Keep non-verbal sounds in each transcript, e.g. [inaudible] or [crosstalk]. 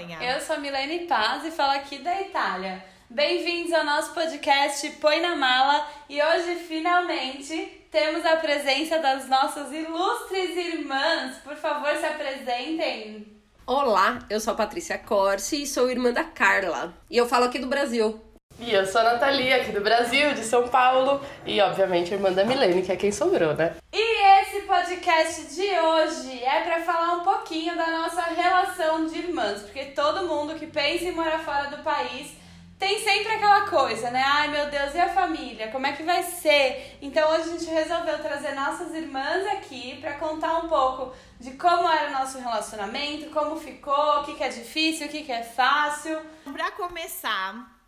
Alemanha. Eu sou a Milene Paz e falo aqui da Itália. Bem-vindos ao nosso podcast Põe na Mala e hoje finalmente temos a presença das nossas ilustres irmãs. Por favor, se apresentem. Olá, eu sou a Patrícia Corsi e sou irmã da Carla. E eu falo aqui do Brasil. E eu sou a Nathalie, aqui do Brasil, de São Paulo. E, obviamente, irmã da Milene, que é quem sobrou, né? E esse podcast de hoje é para falar um pouquinho da nossa relação de irmãs, porque todo mundo que pensa em morar fora do país tem sempre aquela coisa, né? Ai meu Deus, e a família? Como é que vai ser? Então hoje a gente resolveu trazer nossas irmãs aqui para contar um pouco de como era o nosso relacionamento, como ficou, o que, que é difícil, o que, que é fácil. Para começar,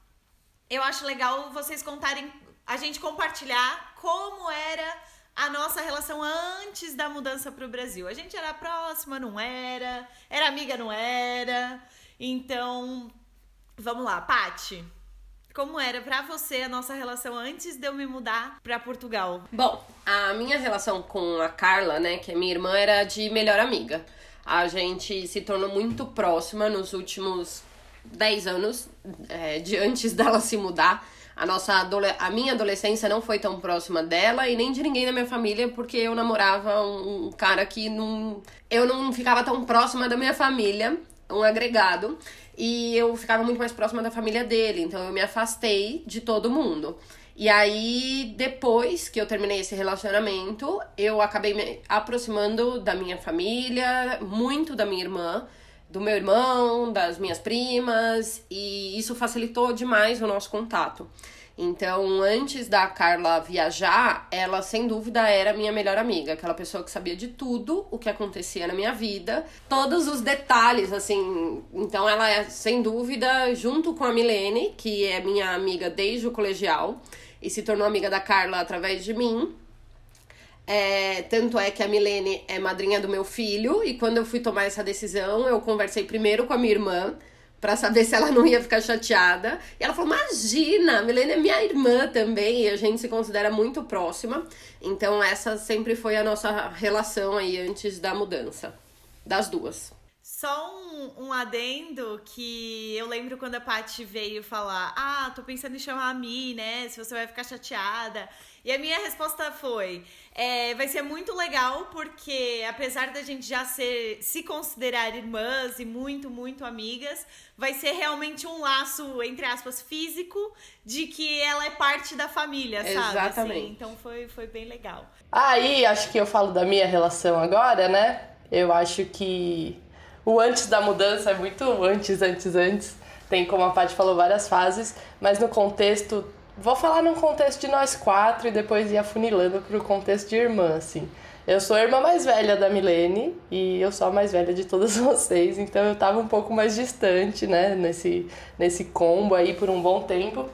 eu acho legal vocês contarem, a gente compartilhar como era a nossa relação antes da mudança para o Brasil. A gente era próxima, não era? Era amiga, não era? Então, vamos lá, Pati. Como era para você a nossa relação antes de eu me mudar para Portugal? Bom, a minha relação com a Carla, né, que é minha irmã, era de melhor amiga. A gente se tornou muito próxima nos últimos 10 anos, é, de antes [laughs] dela se mudar. A, nossa a minha adolescência não foi tão próxima dela e nem de ninguém da minha família, porque eu namorava um, cara que não. Eu não ficava tão próxima da minha família, um agregado, e eu ficava muito mais próxima da família dele, então eu me afastei de todo mundo. E aí, depois que eu terminei esse relacionamento, eu acabei me aproximando da minha família, muito da minha irmã do meu irmão, das minhas primas, e isso facilitou demais o nosso contato. Então, antes da Carla viajar, ela sem dúvida era minha melhor amiga, aquela pessoa que sabia de tudo o que acontecia na minha vida, todos os detalhes, assim. Então, ela é sem dúvida, junto com a Milene, que é minha amiga desde o colegial e se tornou amiga da Carla através de mim, é, tanto é que a Milene é madrinha do meu filho, e quando eu fui tomar essa decisão, eu conversei primeiro com a minha irmã para saber se ela não ia ficar chateada. E ela falou: Imagina, a Milene é minha irmã também, e a gente se considera muito próxima. Então, essa sempre foi a nossa relação aí antes da mudança, das duas. Só um, um adendo que eu lembro quando a Paty veio falar: Ah, tô pensando em chamar a Mi, né? Se você vai ficar chateada. E a minha resposta foi: é, vai ser muito legal, porque apesar da gente já ser, se considerar irmãs e muito, muito amigas, vai ser realmente um laço, entre aspas, físico, de que ela é parte da família, sabe? Exatamente. Assim, então foi, foi bem legal. Aí, acho que eu falo da minha relação agora, né? Eu acho que o antes da mudança é muito antes, antes, antes. Tem, como a Paty falou, várias fases, mas no contexto Vou falar num contexto de nós quatro e depois ir afunilando pro contexto de irmã, assim. Eu sou a irmã mais velha da Milene e eu sou a mais velha de todas [laughs] vocês, então eu tava um pouco mais distante, né, nesse, nesse combo aí por um bom tempo.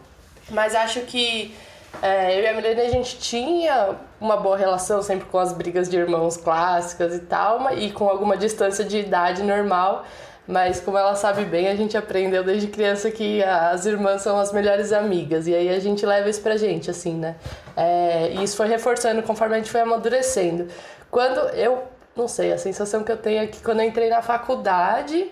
Mas acho que é, eu e a Milene a gente tinha uma boa relação sempre com as brigas de irmãos clássicas e tal, e com alguma distância de idade normal. Mas como ela sabe bem, a gente aprendeu desde criança que as irmãs são as melhores amigas. E aí a gente leva isso pra gente, assim, né? É, e isso foi reforçando conforme a gente foi amadurecendo. Quando eu, não sei, a sensação que eu tenho é que quando eu entrei na faculdade,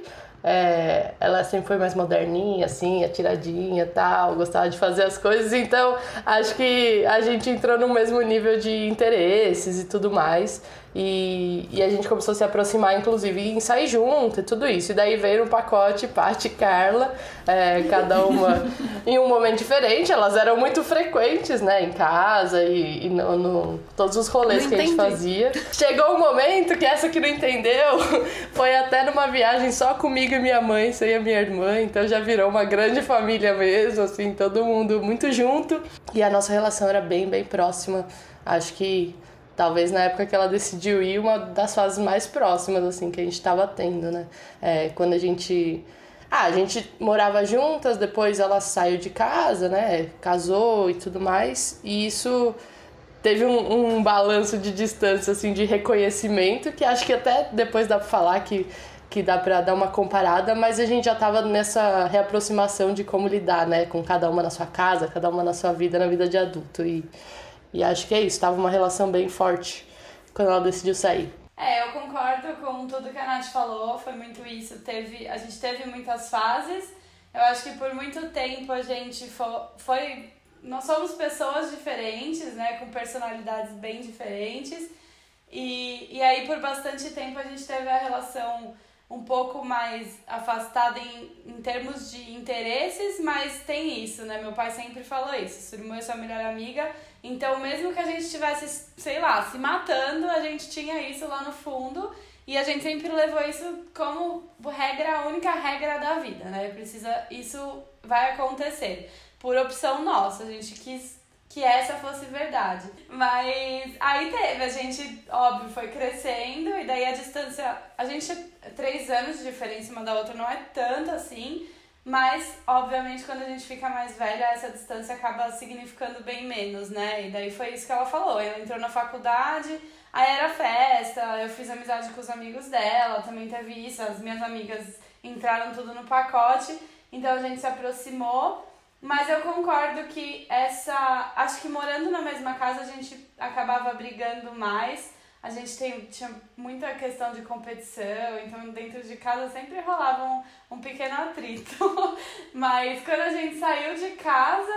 é, ela sempre foi mais moderninha, assim, atiradinha tal, gostava de fazer as coisas, então acho que a gente entrou no mesmo nível de interesses e tudo mais. E, e a gente começou a se aproximar, inclusive, em sair junto e tudo isso. E daí veio um pacote, Paty e Carla, é, cada uma [laughs] em um momento diferente. Elas eram muito frequentes, né, em casa e, e no, no, todos os rolês não que entendi. a gente fazia. Chegou um momento que essa que não entendeu [laughs] foi até numa viagem só comigo e minha mãe, sem a minha irmã. Então já virou uma grande família mesmo, assim, todo mundo muito junto. E a nossa relação era bem, bem próxima. Acho que talvez na época que ela decidiu ir, uma das fases mais próximas, assim, que a gente estava tendo, né? É, quando a gente. Ah, a gente morava juntas, depois ela saiu de casa, né? Casou e tudo mais, e isso teve um, um balanço de distância, assim, de reconhecimento, que acho que até depois dá pra falar que, que dá pra dar uma comparada, mas a gente já tava nessa reaproximação de como lidar, né? Com cada uma na sua casa, cada uma na sua vida, na vida de adulto. E e acho que é isso, tava uma relação bem forte quando ela decidiu sair. É, eu concordo com tudo que a Nath falou, foi muito isso. Teve, a gente teve muitas fases. Eu acho que por muito tempo a gente foi, foi nós somos pessoas diferentes, né, com personalidades bem diferentes. E, e aí por bastante tempo a gente teve a relação um pouco mais afastada em, em termos de interesses, mas tem isso, né? Meu pai sempre falou isso, sua irmã é sua melhor amiga, então mesmo que a gente estivesse, sei lá, se matando, a gente tinha isso lá no fundo e a gente sempre levou isso como regra, a única regra da vida, né? Precisa, isso vai acontecer por opção nossa, a gente quis que essa fosse verdade. Mas aí teve, a gente, óbvio, foi crescendo e daí a distância. A gente, três anos de diferença uma da outra não é tanto assim, mas obviamente quando a gente fica mais velha, essa distância acaba significando bem menos, né? E daí foi isso que ela falou. Ela entrou na faculdade, aí era festa, eu fiz amizade com os amigos dela, também teve isso, as minhas amigas entraram tudo no pacote, então a gente se aproximou. Mas eu concordo que essa. Acho que morando na mesma casa a gente acabava brigando mais. A gente tem, tinha muita questão de competição, então dentro de casa sempre rolava um, um pequeno atrito. [laughs] Mas quando a gente saiu de casa,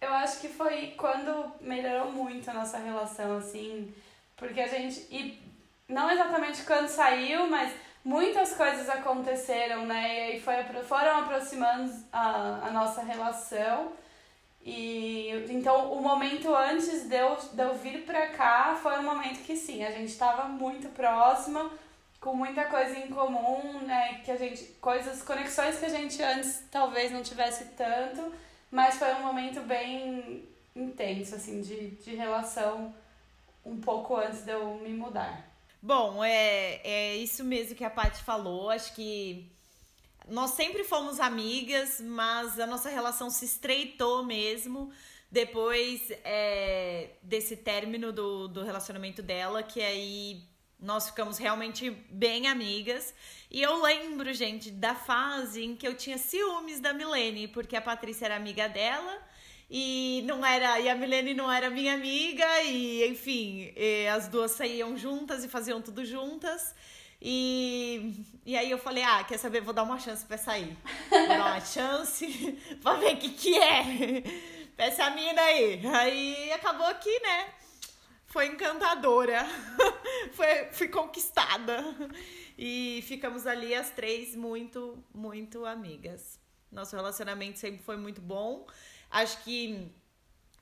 eu acho que foi quando melhorou muito a nossa relação, assim. Porque a gente. E não exatamente quando saiu, mas muitas coisas aconteceram, né? E aí foi, foram aproximando a, a nossa relação. E então o momento antes de eu, de eu vir pra cá foi um momento que sim, a gente estava muito próxima, com muita coisa em comum, né? Que a gente. coisas, conexões que a gente antes talvez não tivesse tanto, mas foi um momento bem intenso, assim, de, de relação um pouco antes de eu me mudar. Bom, é, é isso mesmo que a Paty falou. Acho que nós sempre fomos amigas, mas a nossa relação se estreitou mesmo depois é, desse término do, do relacionamento dela, que aí nós ficamos realmente bem amigas. E eu lembro, gente, da fase em que eu tinha ciúmes da Milene, porque a Patrícia era amiga dela e não era e a Milene não era minha amiga e enfim e as duas saíam juntas e faziam tudo juntas e, e aí eu falei ah quer saber? Vou dar uma chance para sair vou dar uma chance [laughs] para ver o que que é [laughs] essa mina aí. Aí acabou aqui né foi encantadora [laughs] foi fui conquistada. E ficamos ali as três muito muito amigas. Nosso relacionamento sempre foi muito bom. Acho que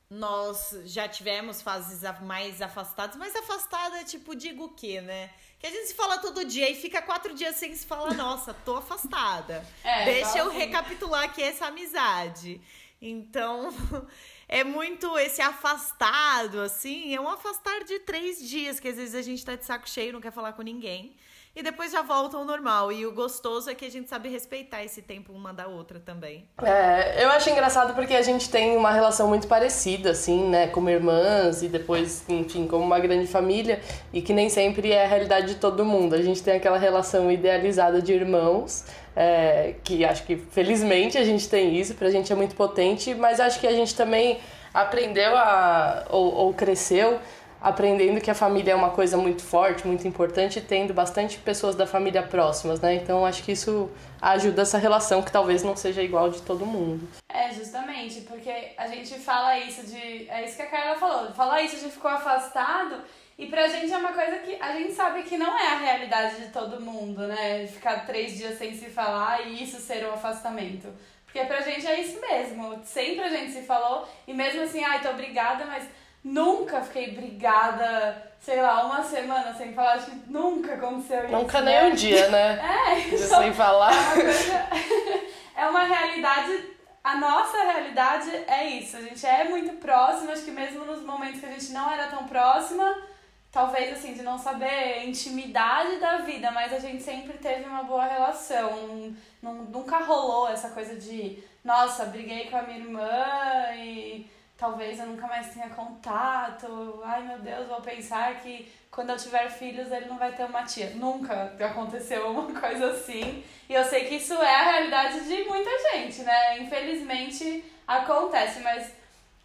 nós já tivemos fases mais afastadas, mas afastada, tipo, digo o quê, né? Que a gente se fala todo dia e fica quatro dias sem se falar, nossa, tô afastada. É, Deixa eu assim. recapitular aqui essa amizade. Então, [laughs] é muito esse afastado, assim, é um afastar de três dias, que às vezes a gente tá de saco cheio, não quer falar com ninguém e depois já volta ao normal. E o gostoso é que a gente sabe respeitar esse tempo uma da outra também. É, eu acho engraçado porque a gente tem uma relação muito parecida, assim, né? Como irmãs e depois, enfim, como uma grande família. E que nem sempre é a realidade de todo mundo. A gente tem aquela relação idealizada de irmãos. É, que acho que felizmente a gente tem isso, pra gente é muito potente, mas acho que a gente também aprendeu a, ou, ou cresceu aprendendo que a família é uma coisa muito forte, muito importante, tendo bastante pessoas da família próximas, né? Então acho que isso ajuda essa relação que talvez não seja igual de todo mundo. É, justamente, porque a gente fala isso de. É isso que a Carla falou, fala isso de ficou afastado. E pra gente é uma coisa que a gente sabe que não é a realidade de todo mundo, né? Ficar três dias sem se falar e isso ser um afastamento. Porque pra gente é isso mesmo. Sempre a gente se falou e mesmo assim, ai, tô obrigada, mas Nunca fiquei brigada, sei lá, uma semana sem falar. Acho que nunca aconteceu isso. Nunca nem né? um dia, né? [laughs] É, então, sem falar. É uma, coisa, [laughs] é uma realidade. A nossa realidade é isso. A gente é muito próxima. Acho que mesmo nos momentos que a gente não era tão próxima, talvez assim, de não saber intimidade da vida, mas a gente sempre teve uma boa relação. Nunca rolou essa coisa de, nossa, briguei com a minha irmã e talvez eu nunca mais tenha contato. Ai meu Deus, vou pensar que quando eu tiver filhos ele não vai ter uma tia. Nunca aconteceu uma [laughs] coisa assim. E eu sei que isso é a realidade de muita gente, né? Infelizmente acontece, mas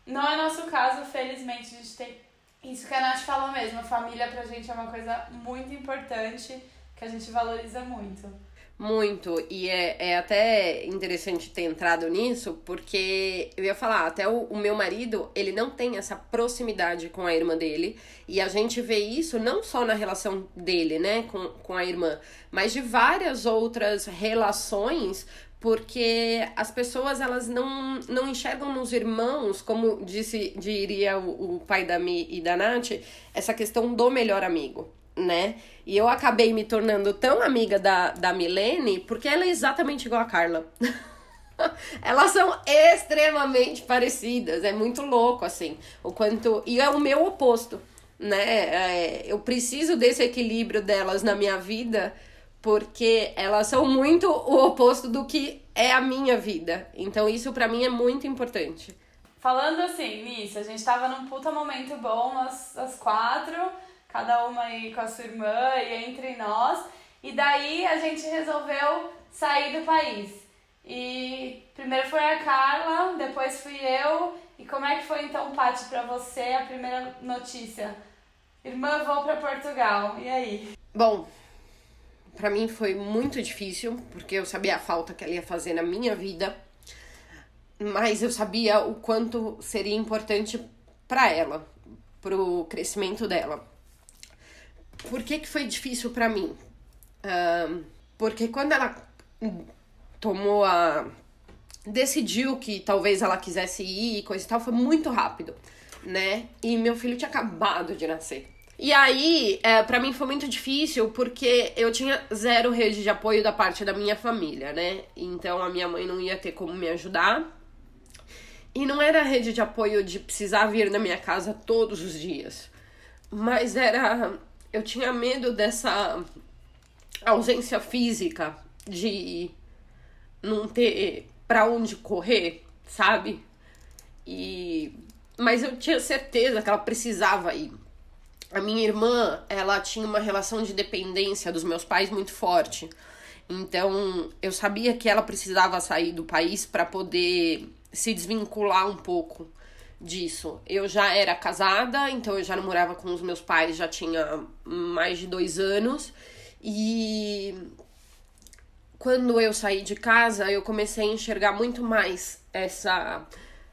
não é nosso caso, felizmente a gente tem Isso que a Nath falou mesmo, a família pra gente é uma coisa muito importante que a gente valoriza muito. Muito, e é, é até interessante ter entrado nisso, porque eu ia falar, até o, o, meu marido, ele não tem essa proximidade com a irmã dele, e a gente vê isso não só na relação dele, né, com, com a irmã, mas de várias outras relações, porque as pessoas elas não, não enxergam nos irmãos, como disse diria o, o pai da Mi e da Nath, essa questão do melhor amigo né? E eu acabei me tornando tão amiga da, da Milene porque ela é exatamente igual a Carla. [laughs] Elas são extremamente parecidas, é muito louco, assim. O quanto. E é o meu oposto, né? É, eu preciso desse equilíbrio delas na minha vida porque elas são muito o oposto do que é a minha vida. Então, isso para mim é muito importante. Falando assim, nisso, a gente tava num puta momento bom, as, as quatro cada uma aí com a sua irmã e entre nós. E daí a gente resolveu sair do país. E primeiro foi a Carla, depois fui eu. E como é que foi então, Paty, para você a primeira notícia? Irmã, vou para Portugal. E aí? Bom, para mim foi muito difícil, porque eu sabia a falta que ela ia fazer na minha vida. Mas eu sabia o quanto seria importante para ela, pro crescimento dela. Por que, que foi difícil para mim? Uh, porque quando ela tomou a. decidiu que talvez ela quisesse ir e coisa e tal, foi muito rápido, né? E meu filho tinha acabado de nascer. E aí, é, para mim foi muito difícil porque eu tinha zero rede de apoio da parte da minha família, né? Então a minha mãe não ia ter como me ajudar. E não era rede de apoio de precisar vir na minha casa todos os dias. Mas era eu tinha medo dessa ausência física de não ter para onde correr, sabe? E mas eu tinha certeza que ela precisava ir. A minha irmã, ela tinha uma relação de dependência dos meus pais muito forte. Então, eu sabia que ela precisava sair do país para poder se desvincular um pouco disso. Eu já era casada, então eu já não morava com os meus pais, já tinha mais de dois anos. E quando eu saí de casa, eu comecei a enxergar muito mais essa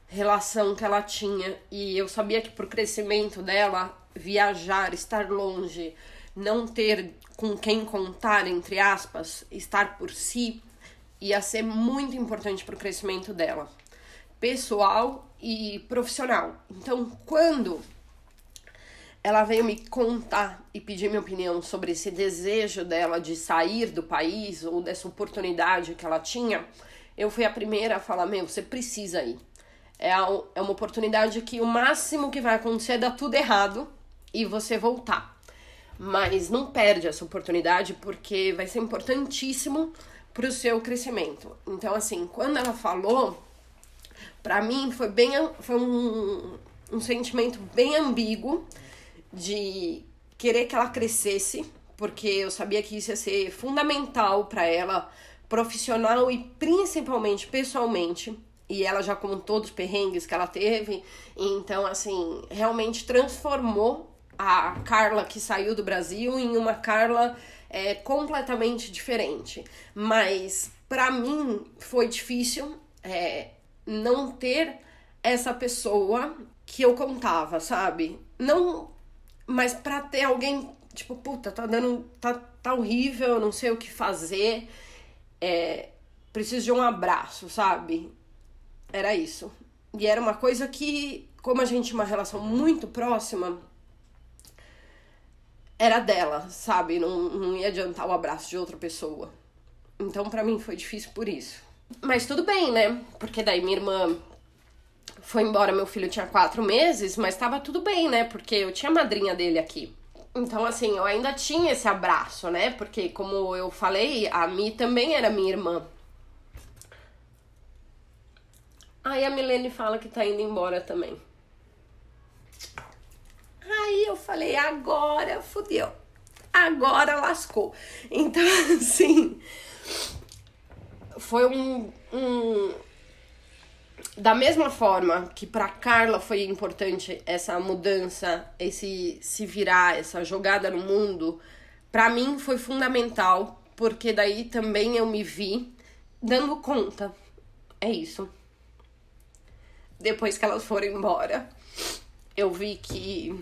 relação que ela tinha. E eu sabia que pro crescimento dela, viajar, estar longe, não ter com quem contar, entre aspas, estar por si, ia ser muito importante pro crescimento dela pessoal e profissional. Então, quando ela veio me contar e pedir minha opinião sobre esse desejo dela de sair do país ou dessa oportunidade que ela tinha, eu fui a primeira a falar: Meu, você precisa ir. É, é uma oportunidade que o máximo que vai acontecer é dar tudo errado e você voltar. Mas não perde essa oportunidade porque vai ser importantíssimo para o seu crescimento. Então, assim, quando ela falou, para mim foi bem foi um, um sentimento bem ambíguo de querer que ela crescesse, porque eu sabia que isso ia ser fundamental para ela, profissional e principalmente pessoalmente. E ela já contou dos perrengues que ela teve, então assim, realmente transformou a Carla que saiu do Brasil em uma Carla é, completamente diferente. Mas para mim foi difícil. É, não ter essa pessoa que eu contava, sabe? Não, mas para ter alguém, tipo, puta, tá dando, tá, tá horrível, não sei o que fazer, é, preciso de um abraço, sabe? Era isso. E era uma coisa que, como a gente tinha uma relação muito próxima, era dela, sabe? Não, não ia adiantar o abraço de outra pessoa. Então, para mim, foi difícil por isso. Mas tudo bem, né? Porque daí minha irmã foi embora, meu filho tinha quatro meses, mas tava tudo bem, né? Porque eu tinha a madrinha dele aqui. Então, assim, eu ainda tinha esse abraço, né? Porque, como eu falei, a Mi também era minha irmã. Aí a Milene fala que tá indo embora também. Aí eu falei, agora fudeu. Agora lascou. Então, [laughs] assim foi um, um da mesma forma que para Carla foi importante essa mudança, esse se virar, essa jogada no mundo, para mim foi fundamental, porque daí também eu me vi dando conta. É isso. Depois que elas foram embora, eu vi que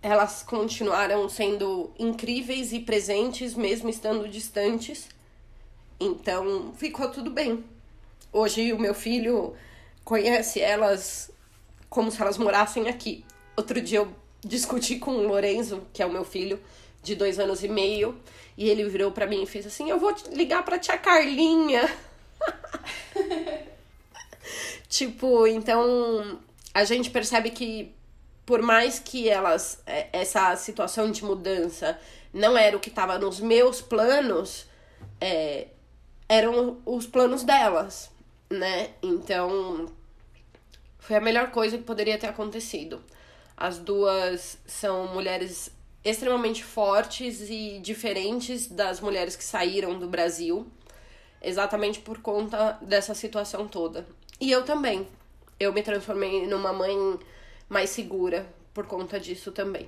elas continuaram sendo incríveis e presentes, mesmo estando distantes. Então, ficou tudo bem. Hoje, o meu filho conhece elas como se elas morassem aqui. Outro dia, eu discuti com o Lorenzo, que é o meu filho, de dois anos e meio, e ele virou para mim e fez assim: Eu vou ligar pra tia Carlinha. [laughs] tipo, então a gente percebe que por mais que elas é, essa situação de mudança não era o que estava nos meus planos, é, eram os planos delas, né? Então foi a melhor coisa que poderia ter acontecido. As duas são mulheres extremamente fortes e diferentes das mulheres que saíram do Brasil, exatamente por conta dessa situação toda. E eu também. Eu me transformei numa mãe mais segura por conta disso também.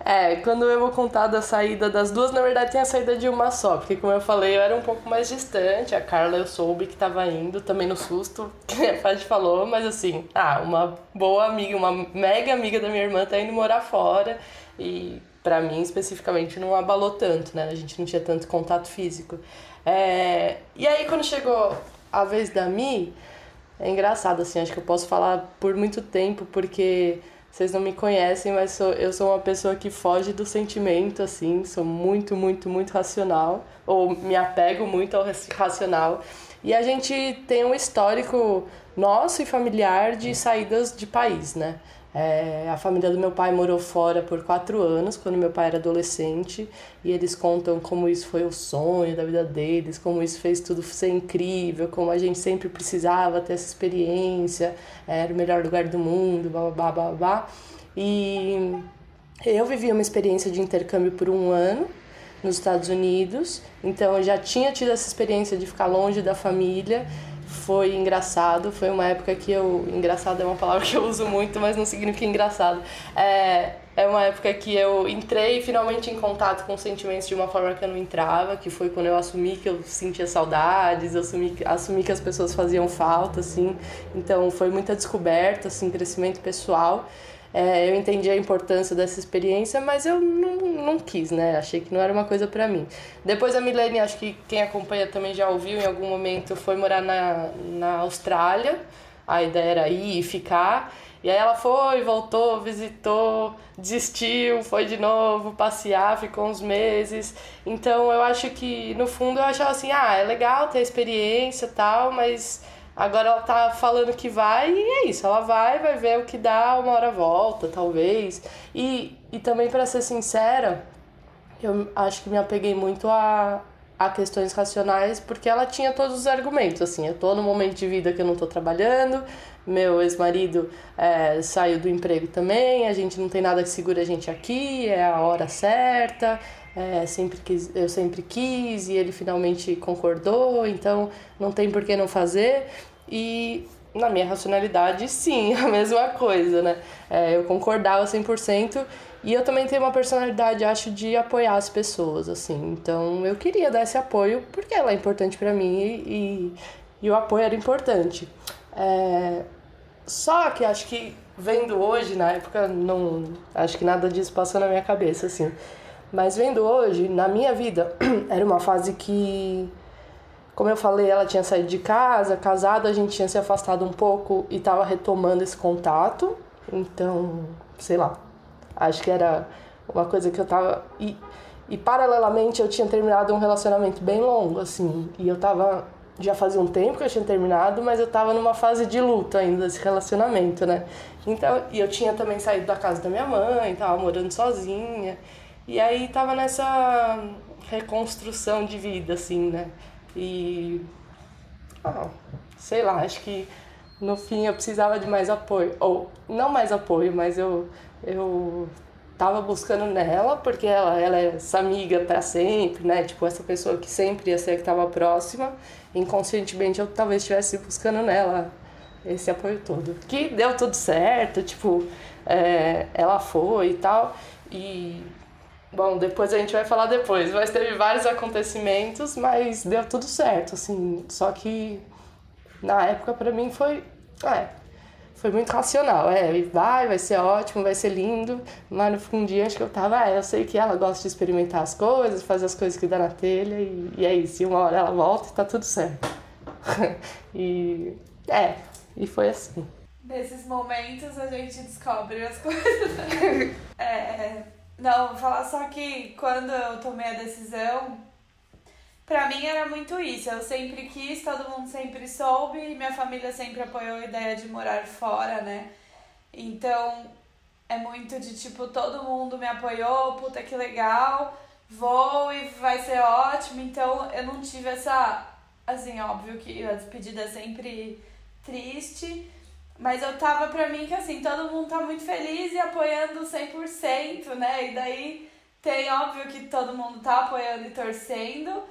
É, quando eu vou contar da saída das duas, na verdade tem a saída de uma só, porque como eu falei, eu era um pouco mais distante, a Carla eu soube que tava indo, também no susto, [laughs] que a Paty falou, mas assim, ah, uma boa amiga, uma mega amiga da minha irmã tá indo morar fora, e para mim especificamente não abalou tanto, né, a gente não tinha tanto contato físico. É, e aí quando chegou a vez da Mi, é engraçado, assim, acho que eu posso falar por muito tempo, porque vocês não me conhecem, mas sou, eu sou uma pessoa que foge do sentimento, assim, sou muito, muito, muito racional, ou me apego muito ao racional. E a gente tem um histórico nosso e familiar de saídas de país, né? É, a família do meu pai morou fora por quatro anos, quando meu pai era adolescente, e eles contam como isso foi o sonho da vida deles, como isso fez tudo ser incrível, como a gente sempre precisava ter essa experiência, era o melhor lugar do mundo, blá blá blá. E eu vivi uma experiência de intercâmbio por um ano nos Estados Unidos, então eu já tinha tido essa experiência de ficar longe da família foi engraçado. Foi uma época que eu. Engraçado é uma palavra que eu uso muito, mas não significa engraçado. É, é uma época que eu entrei finalmente em contato com sentimentos de uma forma que eu não entrava, que foi quando eu assumi que eu sentia saudades, assumi, assumi que as pessoas faziam falta, assim. Então foi muita descoberta, assim, crescimento pessoal. É, eu entendi a importância dessa experiência, mas eu não, não quis, né? Achei que não era uma coisa para mim. Depois a Milene, acho que quem acompanha também já ouviu em algum momento, foi morar na, na Austrália. A ideia era ir e ficar. E aí ela foi, voltou, visitou, desistiu, foi de novo passear, ficou uns meses. Então eu acho que no fundo eu achava assim, ah, é legal ter experiência tal, mas Agora ela tá falando que vai e é isso, ela vai, vai ver o que dá, uma hora volta, talvez. E, e também, para ser sincera, eu acho que me apeguei muito a, a questões racionais, porque ela tinha todos os argumentos, assim, eu tô no momento de vida que eu não tô trabalhando, meu ex-marido é, saiu do emprego também, a gente não tem nada que segura a gente aqui, é a hora certa, é, sempre quis, eu sempre quis e ele finalmente concordou, então não tem por que não fazer. E na minha racionalidade, sim, [laughs] a mesma coisa, né? É, eu concordava 100% e eu também tenho uma personalidade, acho, de apoiar as pessoas, assim. Então eu queria dar esse apoio porque ela é importante para mim e, e, o apoio era importante. É, só que acho que vendo hoje, na época, não acho que nada disso passou na minha cabeça, assim. Mas vendo hoje, na minha vida, [clears throat] era uma fase que, como eu falei, ela tinha saído de casa, casada, a gente tinha se afastado um pouco e tava retomando esse contato. Então, sei lá, acho que era uma coisa que eu tava. E, e paralelamente eu tinha terminado um relacionamento bem longo, assim, e eu tava. Já fazia um tempo que eu tinha terminado, mas eu tava numa fase de luto ainda desse relacionamento, né? Então, e eu tinha também saído da casa da minha mãe, tava morando sozinha. E aí tava nessa reconstrução de vida, assim, né? E. Ah, sei lá, acho que no fim eu precisava de mais apoio. Ou, não mais apoio, mas eu. eu tava buscando nela, porque ela, ela é essa amiga para sempre, né? Tipo, essa pessoa que sempre ia ser que tava próxima. Inconscientemente eu talvez estivesse buscando nela esse apoio todo. Que deu tudo certo, tipo, é, ela foi e tal. E, bom, depois a gente vai falar depois, mas teve vários acontecimentos, mas deu tudo certo, assim. Só que na época para mim foi. É, foi muito racional. É, vai, vai ser ótimo, vai ser lindo. Mas no fundinho acho que eu tava, é, eu sei que ela gosta de experimentar as coisas, fazer as coisas que dá na telha e, e é isso. E uma hora ela volta e tá tudo certo. [laughs] e é, e foi assim. Nesses momentos a gente descobre as coisas. Né? [laughs] é, não, vou falar só que quando eu tomei a decisão, pra mim era muito isso. Eu sempre quis, todo mundo sempre soube, e minha família sempre apoiou a ideia de morar fora, né? Então é muito de tipo, todo mundo me apoiou, puta que legal, vou e vai ser ótimo. Então eu não tive essa. Assim, óbvio que a despedida é sempre triste. Mas eu tava pra mim que assim, todo mundo tá muito feliz e apoiando 100%, né? E daí tem óbvio que todo mundo tá apoiando e torcendo.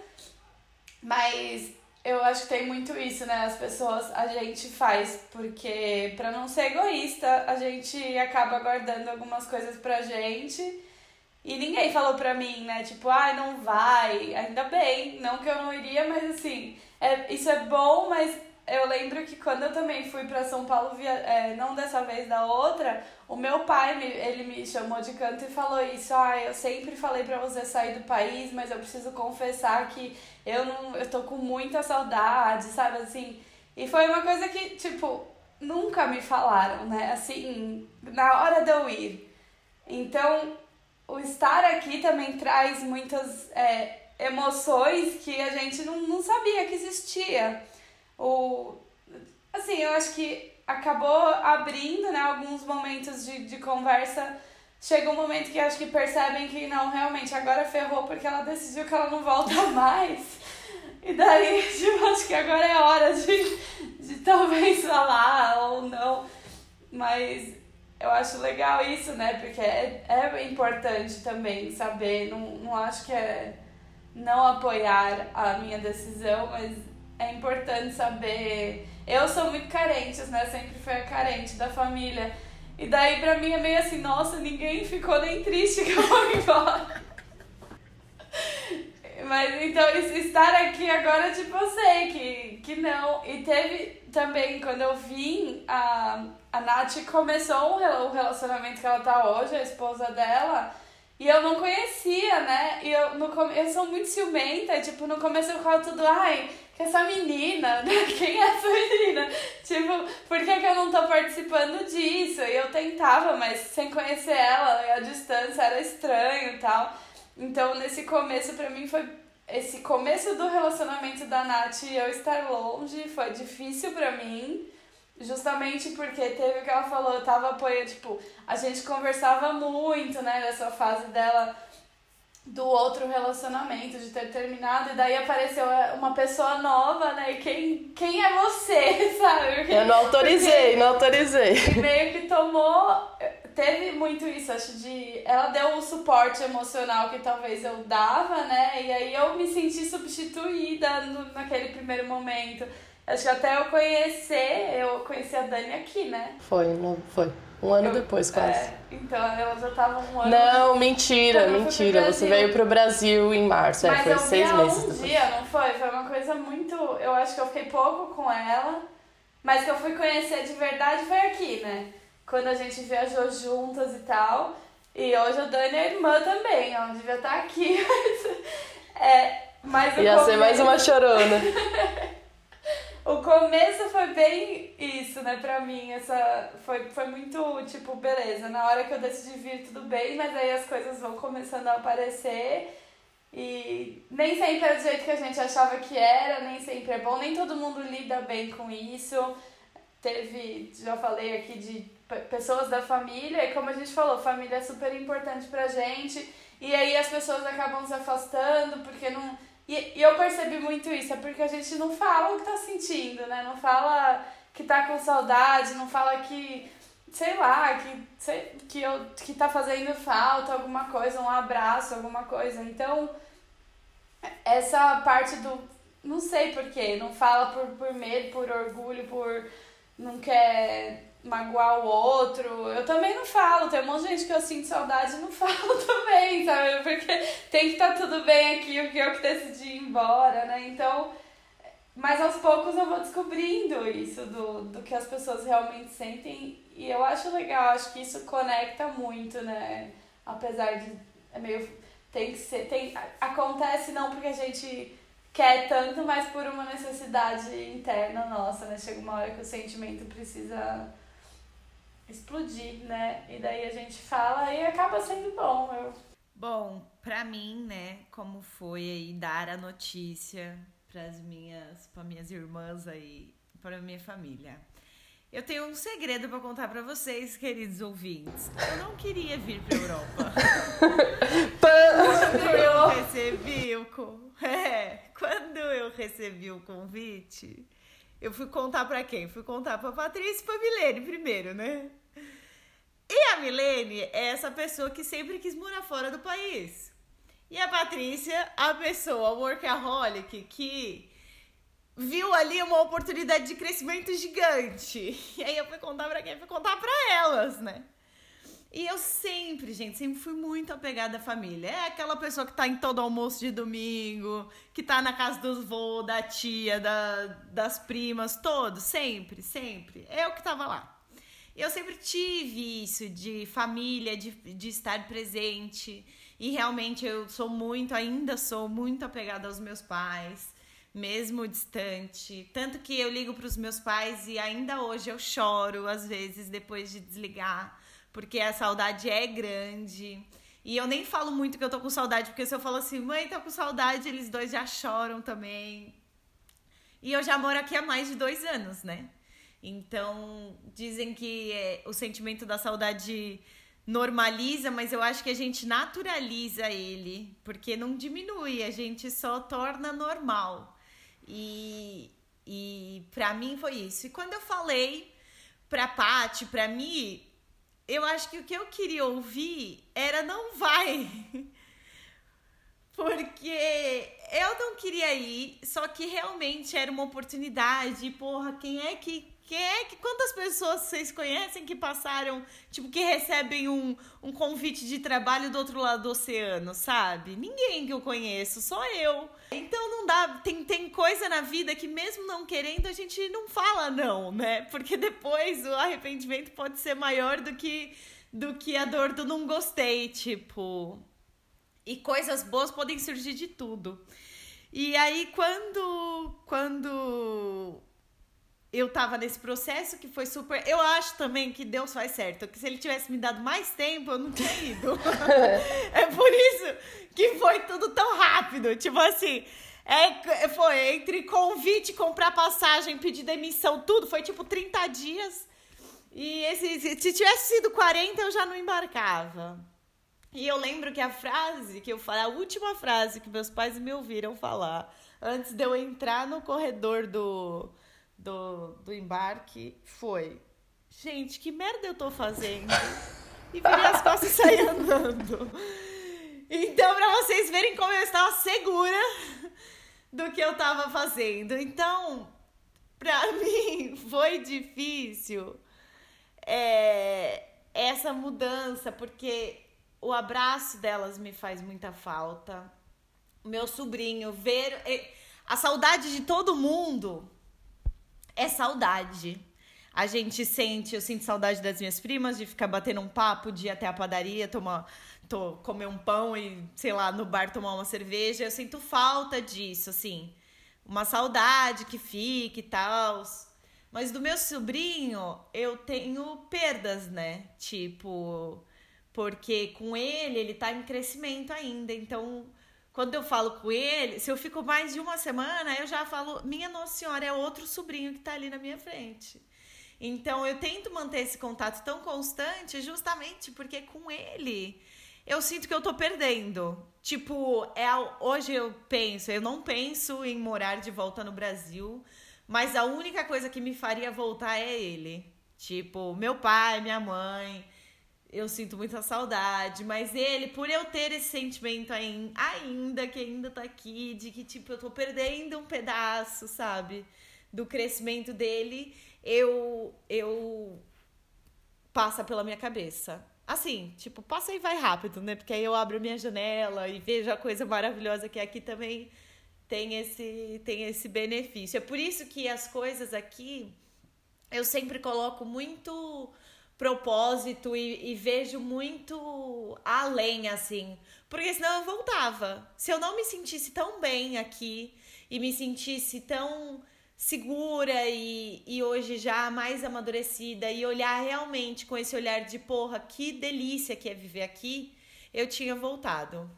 Mas eu acho que tem muito isso, né? As pessoas, a gente faz porque pra não ser egoísta, a gente acaba guardando algumas coisas pra gente. E ninguém falou pra mim, né? Tipo, ai, ah, não vai. Ainda bem, não que eu não iria, mas assim, é, isso é bom, mas eu lembro que quando eu também fui para São Paulo, via, é, não dessa vez, da outra, o meu pai, me, ele me chamou de canto e falou isso, ah, eu sempre falei para você sair do país, mas eu preciso confessar que eu não, eu tô com muita saudade, sabe, assim, e foi uma coisa que, tipo, nunca me falaram, né, assim, na hora de eu ir. Então, o estar aqui também traz muitas é, emoções que a gente não, não sabia que existia o assim, eu acho que acabou abrindo, né, alguns momentos de, de conversa. Chega um momento que acho que percebem que não, realmente, agora ferrou porque ela decidiu que ela não volta [laughs] mais. E daí, [laughs] tipo, acho que agora é hora de, de talvez falar ou não. Mas eu acho legal isso, né? Porque é, é importante também saber. Não, não acho que é não apoiar a minha decisão, mas é importante saber. Eu sou muito carente, né? Sempre fui a carente da família. E daí pra mim é meio assim, nossa, ninguém ficou nem triste que eu vou embora. [laughs] Mas então estar aqui agora, tipo, eu sei que, que não. E teve também, quando eu vim, a, a Nath começou o relacionamento que ela tá hoje, a esposa dela. E eu não conhecia, né? E eu, no, eu sou muito ciumenta, tipo, no começo eu ficava tudo, ai, que essa menina, [laughs] né? Quem é essa menina? Tipo, por que, que eu não tô participando disso? E eu tentava, mas sem conhecer ela, a distância era estranho e tal. Então, nesse começo, pra mim, foi. Esse começo do relacionamento da Nath e eu estar longe foi difícil pra mim. Justamente porque teve o que ela falou, eu tava apoiando, tipo, a gente conversava muito, né, nessa fase dela do outro relacionamento, de ter terminado, e daí apareceu uma pessoa nova, né? E quem, quem é você, [laughs] sabe? Porque, eu não autorizei, porque, não autorizei. E meio que tomou. Teve muito isso, acho, de. Ela deu o suporte emocional que talvez eu dava, né? E aí eu me senti substituída no, naquele primeiro momento. Acho que até eu conhecer, eu conheci a Dani aqui, né? Foi, não foi. Um ano eu, depois, quase. É, então, ela já tava um ano. Não, mentira, mentira. Você veio pro Brasil em março, é, Mas é, foi seis meses. um depois. dia, não foi? Foi uma coisa muito. Eu acho que eu fiquei pouco com ela, mas que eu fui conhecer de verdade foi aqui, né? Quando a gente viajou juntas e tal. E hoje a Dani é irmã também, ela devia estar aqui. [laughs] é, mas Ia ser mais uma chorona. [laughs] o começo foi bem isso, né, pra mim. Essa foi, foi muito tipo, beleza, na hora que eu decidi vir, tudo bem, mas aí as coisas vão começando a aparecer. E nem sempre é do jeito que a gente achava que era, nem sempre é bom, nem todo mundo lida bem com isso. Teve, já falei aqui de pessoas da família, e como a gente falou, família é super importante pra gente. E aí as pessoas acabam se afastando porque não e, e eu percebi muito isso, é porque a gente não fala o que tá sentindo, né? Não fala que tá com saudade, não fala que sei lá, que, sei, que, eu, que tá fazendo falta alguma coisa, um abraço, alguma coisa. Então, essa parte do. Não sei porquê, não fala por, por medo, por orgulho, por. não quer magoar o outro. Eu também não falo, tem um monte de gente que eu sinto saudade e não [laughs] falo também, sabe? Porque tem que estar tá tudo bem aqui, o que eu que decidi ir embora, né? Então. Mas aos poucos eu vou descobrindo isso do, do que as pessoas realmente sentem e eu acho legal, acho que isso conecta muito, né? Apesar de é meio tem que ser tem acontece não porque a gente quer tanto, mas por uma necessidade interna nossa, né? Chega uma hora que o sentimento precisa explodir, né? E daí a gente fala e acaba sendo bom. Eu... Bom, pra mim, né, como foi aí dar a notícia para as minhas, para minhas irmãs aí, para minha família. Eu tenho um segredo para contar para vocês, queridos ouvintes. Eu não queria vir para Europa. [laughs] quando eu recebi o [laughs] é, quando eu recebi o convite, eu fui contar para quem? Fui contar para Patrícia e para Milene primeiro, né? E a Milene é essa pessoa que sempre quis morar fora do país. E a Patrícia, a pessoa workaholic que viu ali uma oportunidade de crescimento gigante. [laughs] E aí eu fui contar pra quem? Fui contar pra elas, né? E eu sempre, gente, sempre fui muito apegada à família. É aquela pessoa que tá em todo almoço de domingo, que tá na casa dos vô, da tia, da, das primas, todos, sempre, sempre. É eu que tava lá. Eu sempre tive isso de família, de, de estar presente. E realmente eu sou muito, ainda sou muito apegada aos meus pais mesmo distante. Tanto que eu ligo para os meus pais e ainda hoje eu choro, às vezes, depois de desligar, porque a saudade é grande. E eu nem falo muito que eu tô com saudade, porque se eu falo assim, mãe, tô com saudade, eles dois já choram também. E eu já moro aqui há mais de dois anos, né? Então, dizem que é, o sentimento da saudade normaliza, mas eu acho que a gente naturaliza ele, porque não diminui, a gente só torna normal. E, e para mim foi isso. E quando eu falei pra Paty, pra mim, eu acho que o que eu queria ouvir era não vai. [laughs] Porque eu não queria ir, só que realmente era uma oportunidade. Porra, quem é que quem é que. Quantas pessoas vocês conhecem que passaram, tipo, que recebem um, um convite de trabalho do outro lado do oceano, sabe? Ninguém que eu conheço, só eu. Então não dá. Tem, tem coisa na vida que, mesmo não querendo, a gente não fala não, né? Porque depois o arrependimento pode ser maior do que, do que a dor do não gostei, tipo. E coisas boas podem surgir de tudo. E aí, quando. Quando eu tava nesse processo que foi super. Eu acho também que Deus faz certo. Que se ele tivesse me dado mais tempo, eu não tinha ido. [laughs] [laughs] é por isso que foi tudo tão rápido. Tipo assim. É, foi entre convite, comprar passagem, pedir demissão, tudo. Foi tipo 30 dias. E esse, se tivesse sido 40, eu já não embarcava. E eu lembro que a frase que eu falei, a última frase que meus pais me ouviram falar, antes de eu entrar no corredor do, do, do embarque foi: gente, que merda eu tô fazendo? E virei as costas e saí andando. Então, pra vocês verem como eu estava segura do que eu tava fazendo. Então, pra [laughs] mim foi difícil é, essa mudança, porque o abraço delas me faz muita falta. Meu sobrinho, ver a saudade de todo mundo é saudade. A gente sente, eu sinto saudade das minhas primas, de ficar batendo um papo, de ir até a padaria, tomar, to, comer um pão e, sei lá, no bar tomar uma cerveja. Eu sinto falta disso, assim. Uma saudade que fica e tal. Mas do meu sobrinho, eu tenho perdas, né? Tipo, porque com ele, ele tá em crescimento ainda. Então, quando eu falo com ele, se eu fico mais de uma semana, eu já falo, minha Nossa Senhora, é outro sobrinho que está ali na minha frente. Então eu tento manter esse contato tão constante justamente porque com ele eu sinto que eu tô perdendo. Tipo, é, hoje eu penso, eu não penso em morar de volta no Brasil, mas a única coisa que me faria voltar é ele. Tipo, meu pai, minha mãe, eu sinto muita saudade, mas ele, por eu ter esse sentimento ainda, que ainda tá aqui, de que, tipo, eu tô perdendo um pedaço, sabe? Do crescimento dele, eu, eu passa pela minha cabeça. Assim, tipo, passa e vai rápido, né? Porque aí eu abro minha janela e vejo a coisa maravilhosa que aqui também tem esse, tem esse benefício. É por isso que as coisas aqui eu sempre coloco muito propósito e, e, vejo muito além, assim. Porque senão eu voltava. Se eu não me sentisse tão bem aqui e me sentisse tão segura e, e hoje já mais amadurecida e olhar realmente com esse olhar de porra, que delícia que é viver aqui, eu tinha voltado.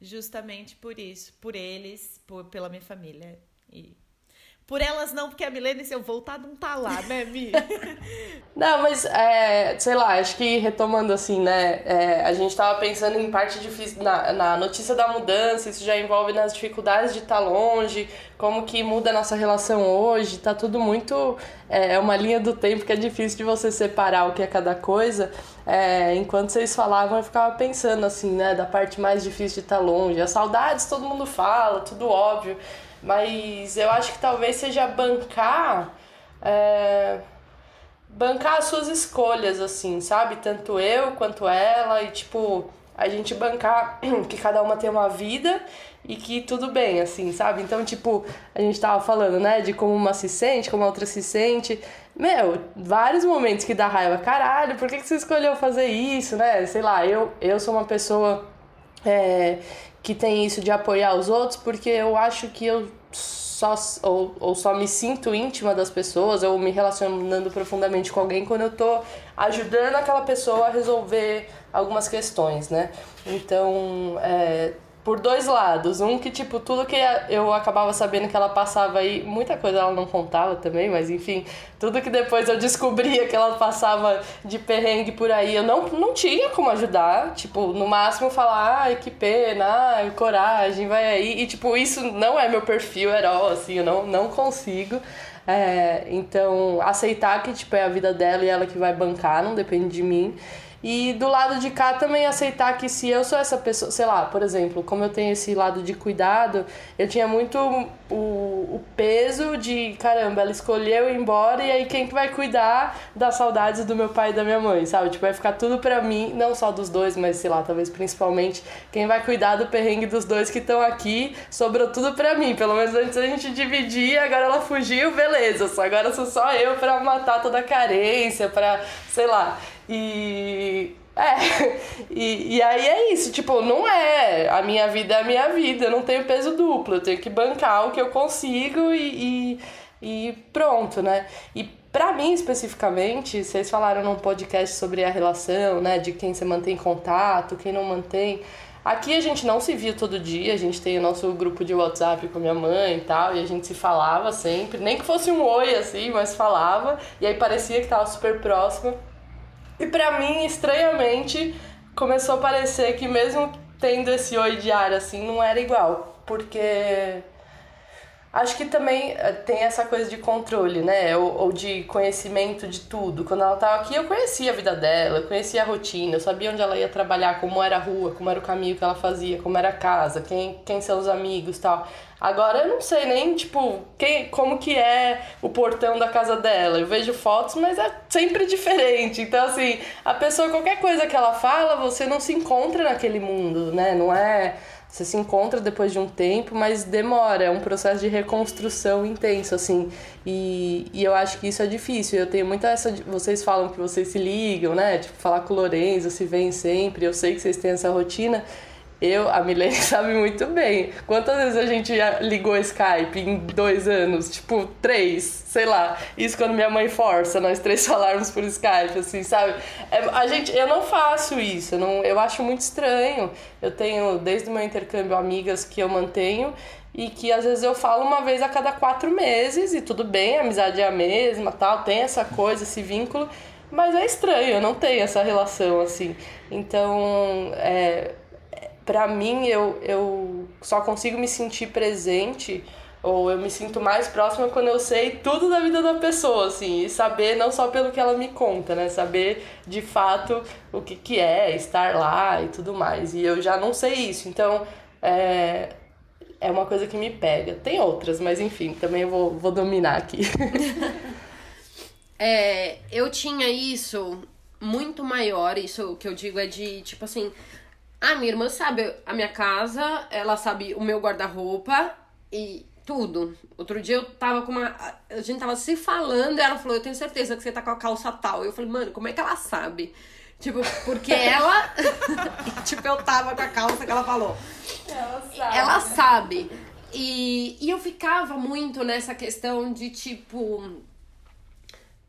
Justamente por isso, por eles, por, pela minha família. E por elas não, porque a Milene, se eu voltar, não tá lá, né, Mi? [laughs] não, mas, é, sei lá, acho que retomando assim, né, é, a gente tava pensando em parte difícil, na, na notícia da mudança, isso já envolve nas dificuldades de estar tá longe, como que muda a nossa relação hoje, tá tudo muito, é, é uma linha do tempo que é difícil de você separar o que é cada coisa, é, enquanto vocês falavam, eu ficava pensando assim, né, da parte mais difícil de estar tá longe, as saudades todo mundo fala, tudo óbvio, mas eu acho que talvez seja bancar. É, bancar as suas escolhas, assim, sabe? Tanto eu quanto ela, e tipo, a gente bancar [clears throat] que cada uma tem uma vida e que tudo bem, assim, sabe? Então, tipo, a gente tava falando, né, de como uma se sente, como a outra se sente. Meu, vários momentos que dá raiva, caralho, por que, que você escolheu fazer isso, né? Sei lá, eu, eu sou uma pessoa é, que tem isso de apoiar os outros, porque eu acho que eu só ou, ou só me sinto íntima das pessoas ou me relacionando profundamente com alguém quando eu tô ajudando aquela pessoa a resolver algumas questões, né? Então, é, por dois lados. Um que, tipo, tudo que eu acabava sabendo que ela passava aí, muita coisa ela não contava também, mas enfim, tudo que depois eu descobria que ela passava de perrengue por aí, eu não, não tinha como ajudar. Tipo, no máximo falar, ai, que pena, ai, coragem, vai aí. E, tipo, isso não é meu perfil herói, assim, eu não, não consigo. É, então, aceitar que, tipo, é a vida dela e ela que vai bancar, não depende de mim. E do lado de cá também aceitar que se eu sou essa pessoa, sei lá, por exemplo, como eu tenho esse lado de cuidado, eu tinha muito o, o peso de, caramba, ela escolheu ir embora e aí quem que vai cuidar das saudades do meu pai e da minha mãe, sabe? Tipo, vai ficar tudo pra mim, não só dos dois, mas sei lá, talvez principalmente quem vai cuidar do perrengue dos dois que estão aqui, sobrou tudo pra mim. Pelo menos antes a gente dividia, agora ela fugiu, beleza. Agora sou só eu pra matar toda a carência, pra, sei lá. E. É, [laughs] e, e aí é isso, tipo, não é. A minha vida é a minha vida, eu não tenho peso duplo, eu tenho que bancar o que eu consigo e, e, e pronto, né? E para mim especificamente, vocês falaram num podcast sobre a relação, né, de quem você mantém contato, quem não mantém. Aqui a gente não se via todo dia, a gente tem o nosso grupo de WhatsApp com minha mãe e tal, e a gente se falava sempre, nem que fosse um oi assim, mas falava, e aí parecia que tava super próxima. E para mim, estranhamente, começou a parecer que mesmo tendo esse oi diário assim, não era igual. Porque acho que também eh, tem essa coisa de controle, né? Ou, ou, de conhecimento de tudo. Quando ela tava aqui, eu conhecia a vida dela, eu conhecia a rotina, eu sabia onde ela ia trabalhar, como era a rua, como era o caminho que ela fazia, como era a casa, quem, quem são os amigos tal. Agora eu não sei nem, tipo, quem, como que é o portão da casa dela. Eu vejo fotos, mas é sempre diferente. Então, assim, a pessoa, qualquer coisa que ela fala, você não se encontra naquele mundo, né? Não é. Você se encontra depois de um tempo, mas demora, é um processo de reconstrução intenso, assim. E, e eu acho que isso é difícil. Eu tenho muita essa. Vocês falam que vocês se ligam, né? Tipo, falar com o Lorenzo, se veem sempre. Eu sei que vocês têm essa rotina. Eu, a Milene [laughs] sabe muito bem. Quantas vezes a gente ligou Skype em dois anos? Tipo, três, sei lá. Isso quando minha mãe força nós três [laughs] falarmos por Skype, assim, sabe? É, a gente, eu não faço isso, eu, não, eu acho muito estranho. Eu tenho, desde o meu intercâmbio, amigas que eu mantenho e que às vezes eu falo uma vez a cada quatro meses e tudo bem, a amizade é a mesma, tal, tem essa coisa, esse vínculo, mas é estranho, eu não tenho essa relação assim. Então, é, para mim, eu, eu só consigo me sentir presente ou eu me sinto mais próxima quando eu sei tudo da vida da pessoa, assim, e saber não só pelo que ela me conta, né? Saber de fato o que, que é estar lá e tudo mais. E eu já não sei isso, então é, é uma coisa que me pega. Tem outras, mas enfim, também vou, vou dominar aqui. [laughs] é, eu tinha isso muito maior, isso que eu digo é de tipo assim. A minha irmã sabe a minha casa, ela sabe o meu guarda-roupa e tudo. Outro dia eu tava com uma. A gente tava se falando e ela falou: Eu tenho certeza que você tá com a calça tal. Eu falei, mano, como é que ela sabe? Tipo, porque [laughs] ela. [laughs] tipo, eu tava com a calça que ela falou. Ela sabe. Ela sabe. E, e eu ficava muito nessa questão de tipo.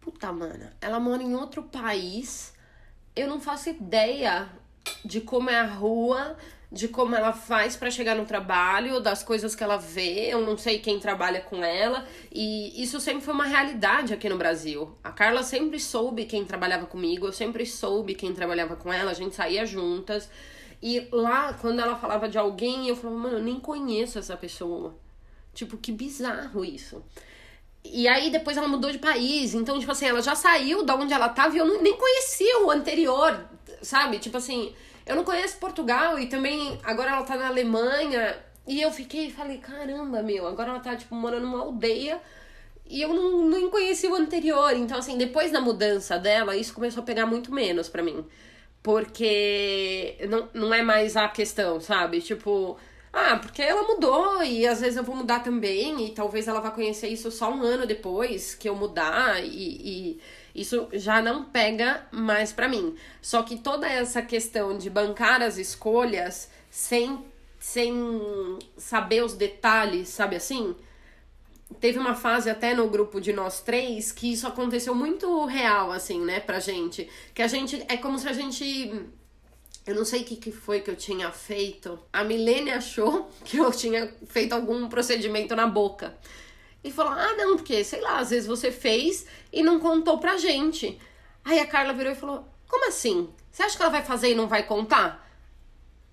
Puta, mana, ela mora em outro país. Eu não faço ideia de como é a rua, de como ela faz para chegar no trabalho, das coisas que ela vê, eu não sei quem trabalha com ela, e isso sempre foi uma realidade aqui no Brasil. A Carla sempre soube quem trabalhava comigo, eu sempre soube quem trabalhava com ela, a gente saía juntas. E lá, quando ela falava de alguém, eu falava, mano, eu nem conheço essa pessoa. Tipo, que bizarro isso. E aí depois ela mudou de país, então, tipo assim, ela já saiu da onde ela tava e eu nem conhecia o anterior, sabe? Tipo assim, eu não conheço Portugal e também agora ela tá na Alemanha. E eu fiquei falei, caramba, meu, agora ela tá, tipo, morando numa aldeia. E eu não, não conheci o anterior. Então, assim, depois da mudança dela, isso começou a pegar muito menos pra mim. Porque não, não é mais a questão, sabe? Tipo, ah, porque ela mudou e às vezes eu vou mudar também. E talvez ela vá conhecer isso só um ano depois que eu mudar. e, e isso já não pega mais para mim. Só que toda essa questão de bancar as escolhas sem sem saber os detalhes, sabe assim? Teve uma fase até no grupo de nós três que isso aconteceu muito real, assim, né, pra gente. Que a gente. É como se a gente. Eu não sei o que, que foi que eu tinha feito. A Milene achou [laughs] que eu tinha feito algum procedimento na boca. E falou: ah, não, porque, sei lá, às vezes você fez e não contou pra gente. Aí a Carla virou e falou: como assim? Você acha que ela vai fazer e não vai contar?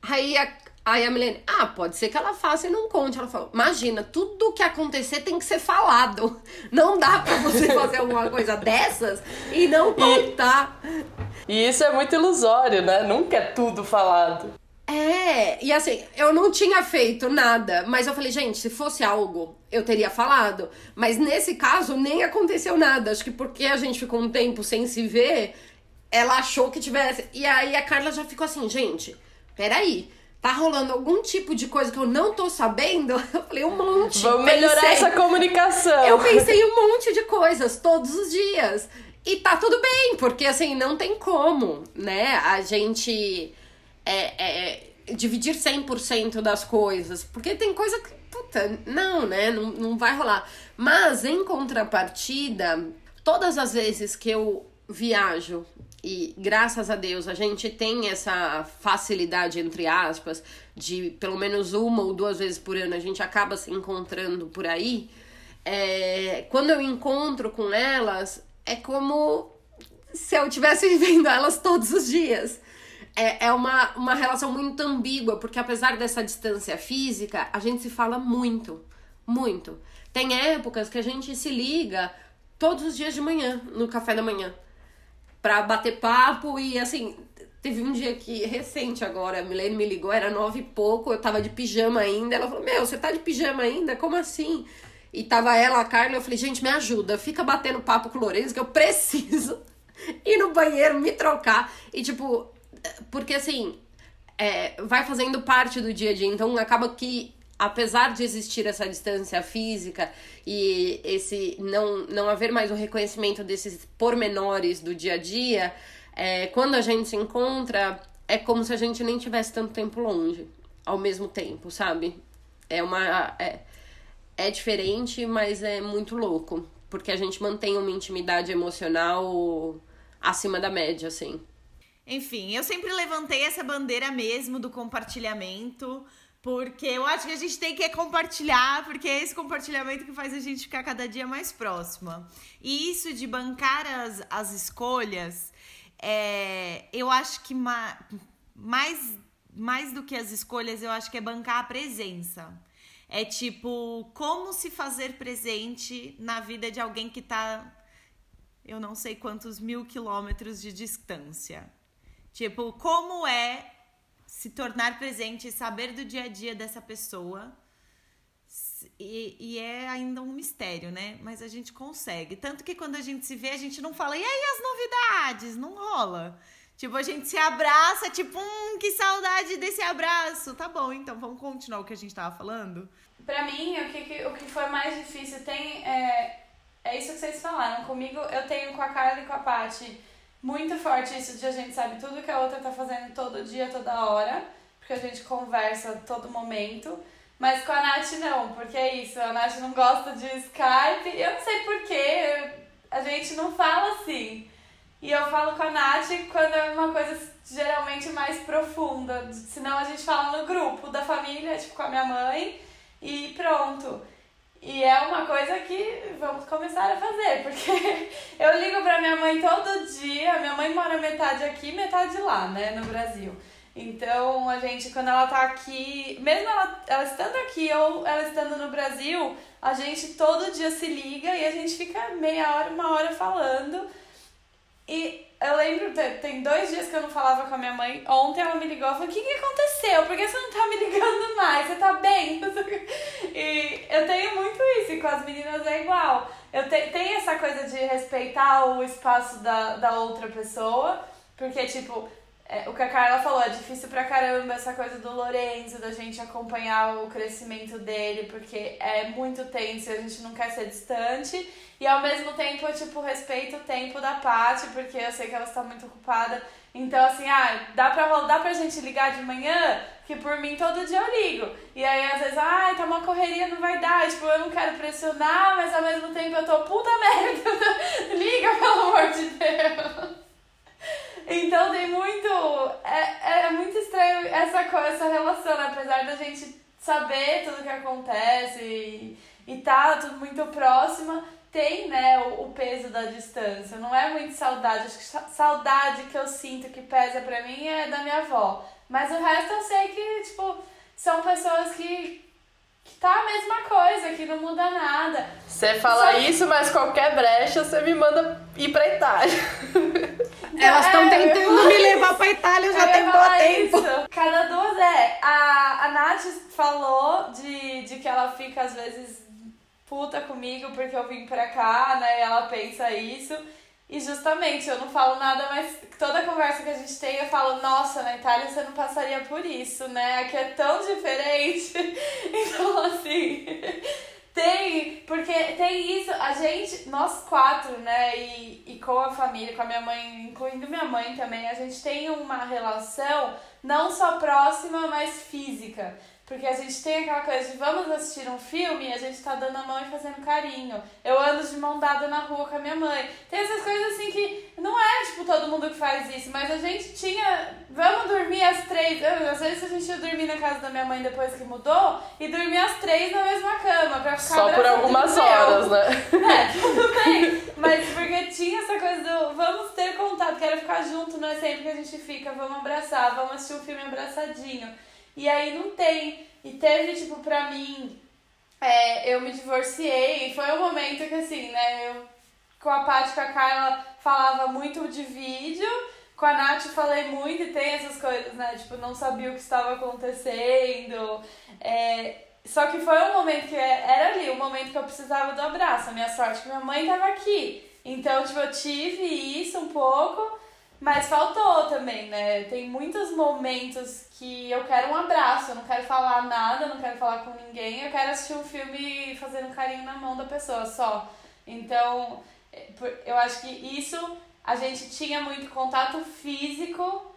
Aí a, aí a Milene, ah, pode ser que ela faça e não conte. Ela falou: imagina, tudo que acontecer tem que ser falado. Não dá pra você [laughs] fazer alguma coisa dessas e não contar. E, e isso é muito ilusório, né? Nunca é tudo falado. É, e assim, eu não tinha feito nada, mas eu falei, gente, se fosse algo, eu teria falado. Mas nesse caso, nem aconteceu nada. Acho que porque a gente ficou um tempo sem se ver, ela achou que tivesse. E aí a Carla já ficou assim, gente, peraí. Tá rolando algum tipo de coisa que eu não tô sabendo? [laughs] Eu falei, um monte. Vamos melhorar pensei, essa comunicação. Eu pensei um monte de coisas todos os dias. E tá tudo bem, porque assim, não tem como, né? A gente é, é, dividir 100% das coisas. Porque tem coisa que, puta, não, né? Não, não vai rolar. Mas, em contrapartida, todas as vezes que eu viajo e graças a Deus a gente tem essa facilidade, entre aspas, de pelo menos uma ou duas vezes por ano a gente acaba se encontrando por aí. É, quando eu encontro com elas, é como se eu estivesse [laughs] vivendo elas todos os dias é, é uma, uma relação muito ambígua, porque apesar dessa distância física, a gente se fala muito, muito. Tem épocas que a gente se liga todos os dias de manhã, no café da manhã, pra bater papo e assim. Teve um dia que, recente agora, a Milene me ligou, era nove e pouco, eu tava de pijama ainda. Ela falou: Meu, você tá de pijama ainda? Como assim? E tava ela, a Carla, eu falei: Gente, me ajuda, fica batendo papo com o Lourenço que eu [laughs] preciso ir no banheiro, me trocar. E tipo, porque assim, é, vai fazendo parte do dia a dia, então acaba que apesar de existir essa distância física e esse não, não haver mais o reconhecimento desses pormenores do dia a dia, é, quando a gente se encontra, é como se a gente nem tivesse tanto tempo longe ao mesmo tempo, sabe? É uma. É, é diferente, mas é muito louco. Porque a gente mantém uma intimidade emocional acima da média, assim. Enfim, eu sempre levantei essa bandeira mesmo do compartilhamento, porque eu acho que a gente tem que compartilhar, porque é esse compartilhamento que faz a gente ficar cada dia mais próxima. E isso de bancar as, as escolhas, é, eu acho que ma, mais, mais do que as escolhas, eu acho que é bancar a presença. É tipo, como se fazer presente na vida de alguém que tá, eu não sei quantos mil quilômetros de distância. Tipo, como é se tornar presente e saber do dia a dia dessa pessoa. E, e, é ainda um mistério, né? Mas a gente consegue. Tanto que quando a gente se vê, a gente não fala, e aí as novidades? Não rola. Tipo, a gente se abraça, tipo, hum, que saudade desse abraço. Tá bom, então vamos continuar o que a gente tava falando? Pra mim, o que, o que foi mais difícil tem. É, é isso que vocês falaram. Comigo, eu tenho com a Carla e com a Paty muito forte isso de a gente sabe tudo que a outra tá fazendo todo dia, toda hora, porque a gente conversa todo momento. Mas com a Nath não, porque é isso, a Nath não gosta de Skype. Eu não sei porquê, a gente não fala assim. E eu falo com a Nath quando é uma coisa geralmente mais profunda. Senão a gente fala no grupo da família, tipo com a minha mãe, e pronto. E é uma coisa que vamos começar a fazer, porque [laughs] eu ligo pra minha mãe todo dia. Minha mãe mora metade aqui, metade lá, né, no Brasil. Então a gente, quando ela tá aqui, mesmo ela, ela estando aqui ou ela estando no Brasil, a gente todo dia se liga e a gente fica meia hora, uma hora falando. E eu lembro, tem dois dias que eu não falava com a minha mãe. Ontem ela me ligou e falou: O que, que aconteceu? Por que você não tá me ligando mais? Você tá bem? [laughs] E eu tenho muito isso, e com as meninas é igual. Eu te, tenho essa coisa de respeitar o espaço da, da outra pessoa, porque, tipo, é, o que a Carla falou, é difícil pra caramba essa coisa do Lorenzo, da gente acompanhar o crescimento dele, porque é muito tenso e a gente não quer ser distante. E ao mesmo tempo eu, tipo, respeito o tempo da Paty, porque eu sei que ela está muito ocupada. Então, assim, ah, dá pra, dá pra gente ligar de manhã? Que por mim todo dia eu ligo. E aí, às vezes, ah, tá uma correria, não vai dar. Tipo, eu não quero pressionar, mas ao mesmo tempo eu tô, puta [laughs] merda, liga, pelo amor de Deus. Então tem muito. É, é muito estranho essa, essa relação, né? apesar da gente saber tudo que acontece e, e tá tudo muito próxima, tem né, o, o, peso da distância. Não é muito saudade. Acho que saudade que eu sinto que pesa pra mim é da minha avó. Mas o resto eu sei que, tipo, são pessoas que tá a mesma coisa, que não muda nada. Você fala que... isso, mas qualquer brecha você me manda ir pra Itália. [laughs] Elas estão é, tentando me levar pra Itália já tem muito tempo. Isso. Cada duas é. A, a Nath falou de, de que ela fica às vezes puta comigo porque eu vim pra cá, né? E ela pensa isso. E justamente, eu não falo nada, mas toda conversa que a gente tem, eu falo, nossa, na Itália você não passaria por isso, né? Aqui é tão diferente. [laughs] Então, assim, tem, porque tem isso, a gente, nós quatro, né, e, e com a família, com a minha mãe, incluindo minha mãe também, a gente tem uma relação não só próxima, mas física. Porque a gente tem aquela coisa de vamos assistir um filme e a gente tá dando a mão e fazendo carinho. Eu ando de mão dada na rua com a minha mãe. Tem essas coisas assim que não é tipo todo mundo que faz isso, mas a gente tinha. Vamos dormir às três. Às vezes a gente ia dormir na casa da minha mãe depois que mudou e dormir às três na mesma cama pra ficar Só por algumas horas, né? É, tudo bem. Mas porque tinha essa coisa do vamos ter contato, quero ficar junto, não é sempre que a gente fica, vamos abraçar, vamos assistir um filme abraçadinho. E aí não tem. E teve, tipo, pra mim, é, eu me divorciei. E foi um momento que, assim, né, eu com a Paty, com a Carla, falava muito de vídeo, com a Nath falei muito e tem essas coisas, né, tipo, não sabia o que estava acontecendo, é, só que foi um momento que era ali, o um momento que eu precisava do abraço, a minha sorte é que minha mãe tava aqui, então, tipo, eu tive isso um pouco, mas faltou também, né? Tem muitos momentos que eu quero um abraço, eu não quero falar nada, não quero falar com ninguém, eu quero assistir um filme fazendo um carinho na mão da pessoa só. Então, é, eu acho que isso a gente tinha muito contato físico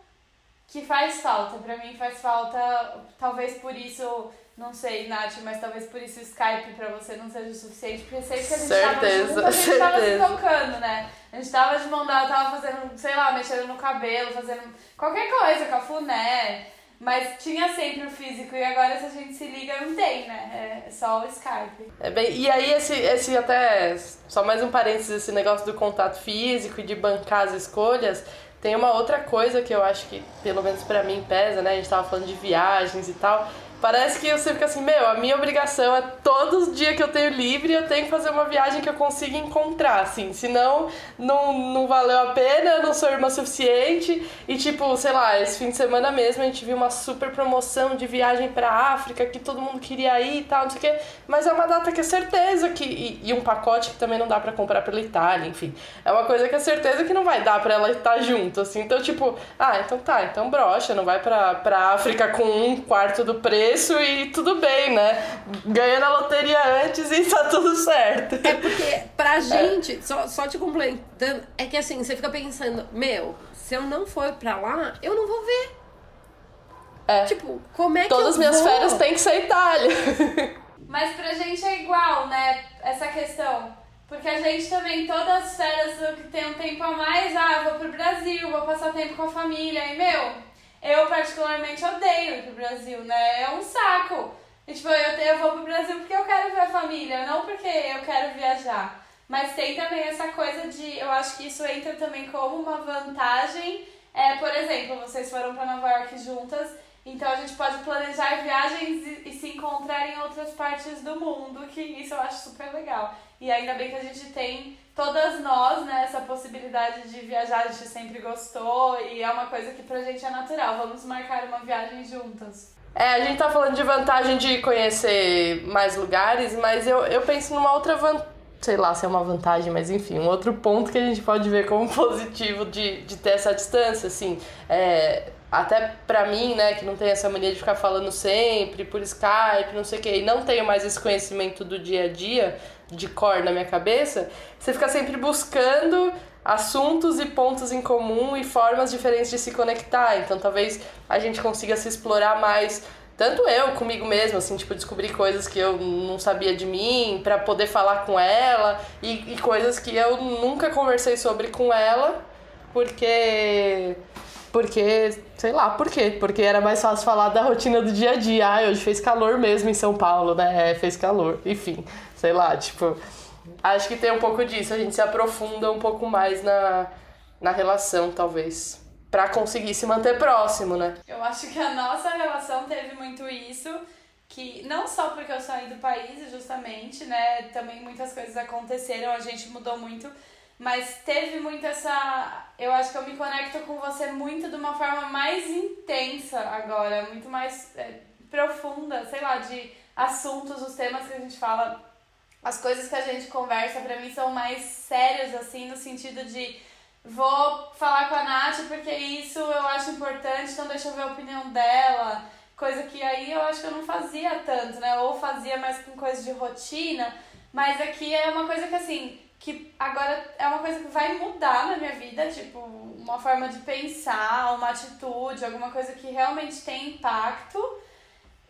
que faz falta. Pra mim faz falta, talvez por isso não sei, Nath, mas talvez por isso o Skype pra você não seja o suficiente, porque sempre que a gente certeza, tava junto, a gente certeza. tava se tocando, né? A gente tava de mão dada, tava fazendo, sei lá, mexendo no cabelo, fazendo qualquer coisa, cafuné. Mas tinha sempre o físico e agora se a gente se liga não tem, né? É só o Skype. É bem, e aí esse, esse até, só mais um parênteses, esse negócio do contato físico e de bancar as escolhas, tem uma outra coisa que eu acho que, pelo menos para mim, pesa, né? A gente tava falando de viagens e tal, Parece que você fica assim, meu, a minha obrigação é todos os dias que eu tenho livre eu tenho que fazer uma viagem que eu consiga encontrar, assim. Senão, não, não valeu a pena, eu não sou irmã suficiente. E, tipo, sei lá, esse fim de semana mesmo a gente viu uma super promoção de viagem pra África que todo mundo queria ir e tal, não sei o quê. Mas é uma data que é certeza que. E, e um pacote que também não dá para comprar pela Itália, enfim. É uma coisa que é certeza que não vai dar pra ela estar junto, assim. Então, tipo, ah, então tá, então brocha, não vai pra, pra África com um quarto do preço e tudo bem, né? Ganha na loteria antes e tá tudo certo. É porque, pra [laughs] gente, é. só, só te complementando, é que assim, você fica pensando, meu, se eu não for pra lá, eu não vou ver. É. Tipo, como é Todas que Todas as minhas vou? férias tem que ser Itália. [laughs] Mas pra gente é igual, né? Essa questão. Porque a gente também, todas as férias que tem um tempo a mais, ah, vou pro Brasil, vou passar tempo com a família. E, meu, eu particularmente odeio ir pro Brasil, né? É um saco. E, tipo, eu, eu vou pro Brasil porque eu quero ver a família, não porque eu quero viajar. Mas tem também essa coisa de, eu acho que isso entra também como uma vantagem. É, por exemplo, vocês foram para Nova York juntas então a gente pode planejar viagens e, e, se encontrar em outras partes do mundo, que isso eu acho super legal. E ainda bem que a gente tem, todas nós, né, essa possibilidade de viajar, a gente sempre gostou e é uma coisa que pra gente é natural. Vamos marcar uma viagem juntas. É, a gente tá falando de vantagem de conhecer mais lugares, mas eu, eu penso numa outra vantagem sei lá se é uma vantagem, mas enfim, um outro ponto que a gente pode ver como [laughs] positivo de, de ter essa distância, assim, é, até pra mim, né, que não tem essa mania de ficar falando sempre por Skype, não sei o que, e não tenho mais esse conhecimento do dia a dia, de cor na minha cabeça, você fica sempre buscando assuntos e pontos em comum e formas diferentes de se conectar. Então talvez a gente consiga se explorar mais tanto eu comigo mesma, assim, tipo, descobrir coisas que eu não sabia de mim, para poder falar com ela, e, e coisas que eu nunca conversei sobre com ela, porque porque, sei lá, por quê? Porque era mais fácil falar da rotina do dia a dia. Ah, hoje fez calor mesmo em São Paulo, né? É, fez calor. Enfim, sei lá, tipo. Acho que tem um pouco disso. A gente se aprofunda um pouco mais na, na relação, talvez. Pra conseguir se manter próximo, né? Eu acho que a nossa relação teve muito isso. Que não só porque eu saí do país, justamente, né? Também muitas coisas aconteceram, a gente mudou muito mas teve muito essa. Eu acho que eu me conecto com você muito de uma forma mais intensa agora, muito mais é, profunda, sei lá, de assuntos, os temas que a gente fala, as coisas que a gente conversa, para mim são mais sérias, assim, no sentido de vou falar com a Nath porque isso eu acho importante, então deixa eu ver a opinião dela. Coisa que aí eu acho que eu não fazia tanto, né? Ou fazia mais com coisa de rotina, mas aqui é uma coisa que assim que agora é uma coisa que vai mudar na minha vida, tipo, uma forma de pensar, uma atitude, alguma coisa que realmente tem impacto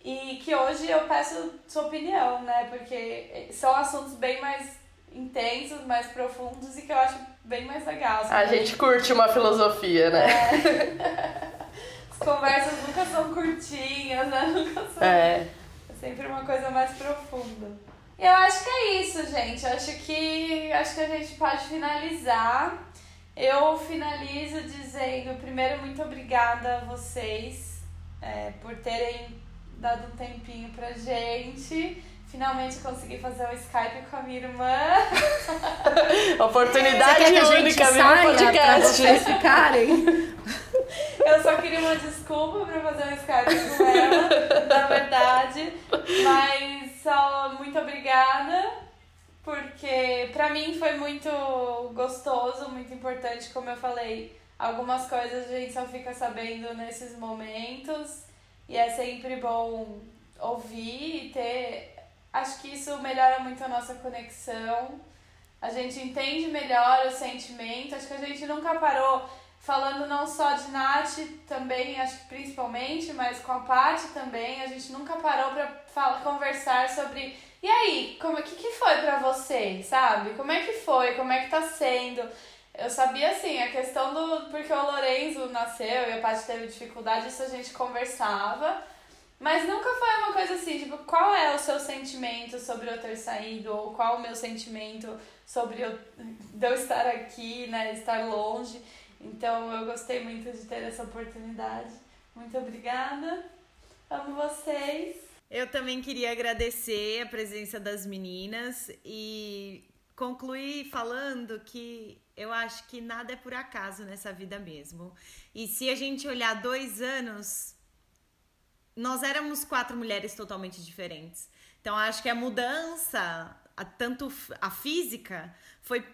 e que hoje eu peço sua opinião, né? Porque são assuntos bem mais intensos, mais profundos e que eu acho bem mais legal. A gente curte uma filosofia, né? É. [laughs] As conversas nunca são curtinhas, né? Nunca são. É. é sempre uma coisa mais profunda. Eu acho que é isso, gente. Eu acho que acho que a gente pode finalizar. Eu finalizo dizendo, primeiro, muito obrigada a vocês é, por terem dado um tempinho pra gente. Finalmente consegui fazer um Skype com a minha irmã. [laughs] Oportunidade única, meu podcast. Pra vocês ficarem. [laughs] Eu só queria uma desculpa pra fazer um Skype com ela, na verdade. Mas só muito obrigada, porque pra mim foi muito gostoso, muito importante, como eu falei. Algumas coisas a gente só fica sabendo nesses momentos e é sempre bom ouvir e ter. Acho que isso melhora muito a nossa conexão. A gente entende melhor o sentimento. Acho que a gente nunca parou falando não só de Nath também, acho que principalmente, mas com a Paty também, a gente nunca parou para conversar sobre e aí, como que que foi para você, sabe? Como é que foi? Como é que tá sendo? Eu sabia assim, a questão do porque o Lorenzo nasceu e a Paty teve dificuldade, isso a gente conversava. Mas nunca foi uma coisa assim, tipo, qual é o seu sentimento sobre eu ter saído? Ou qual o meu sentimento sobre eu, de eu estar aqui, né? Estar longe. Então eu gostei muito de ter essa oportunidade. Muito obrigada. Amo vocês. Eu também queria agradecer a presença das meninas e concluir falando que eu acho que nada é por acaso nessa vida mesmo. E se a gente olhar dois anos, nós éramos quatro mulheres totalmente diferentes. Então acho que a mudança, a, tanto a física, foi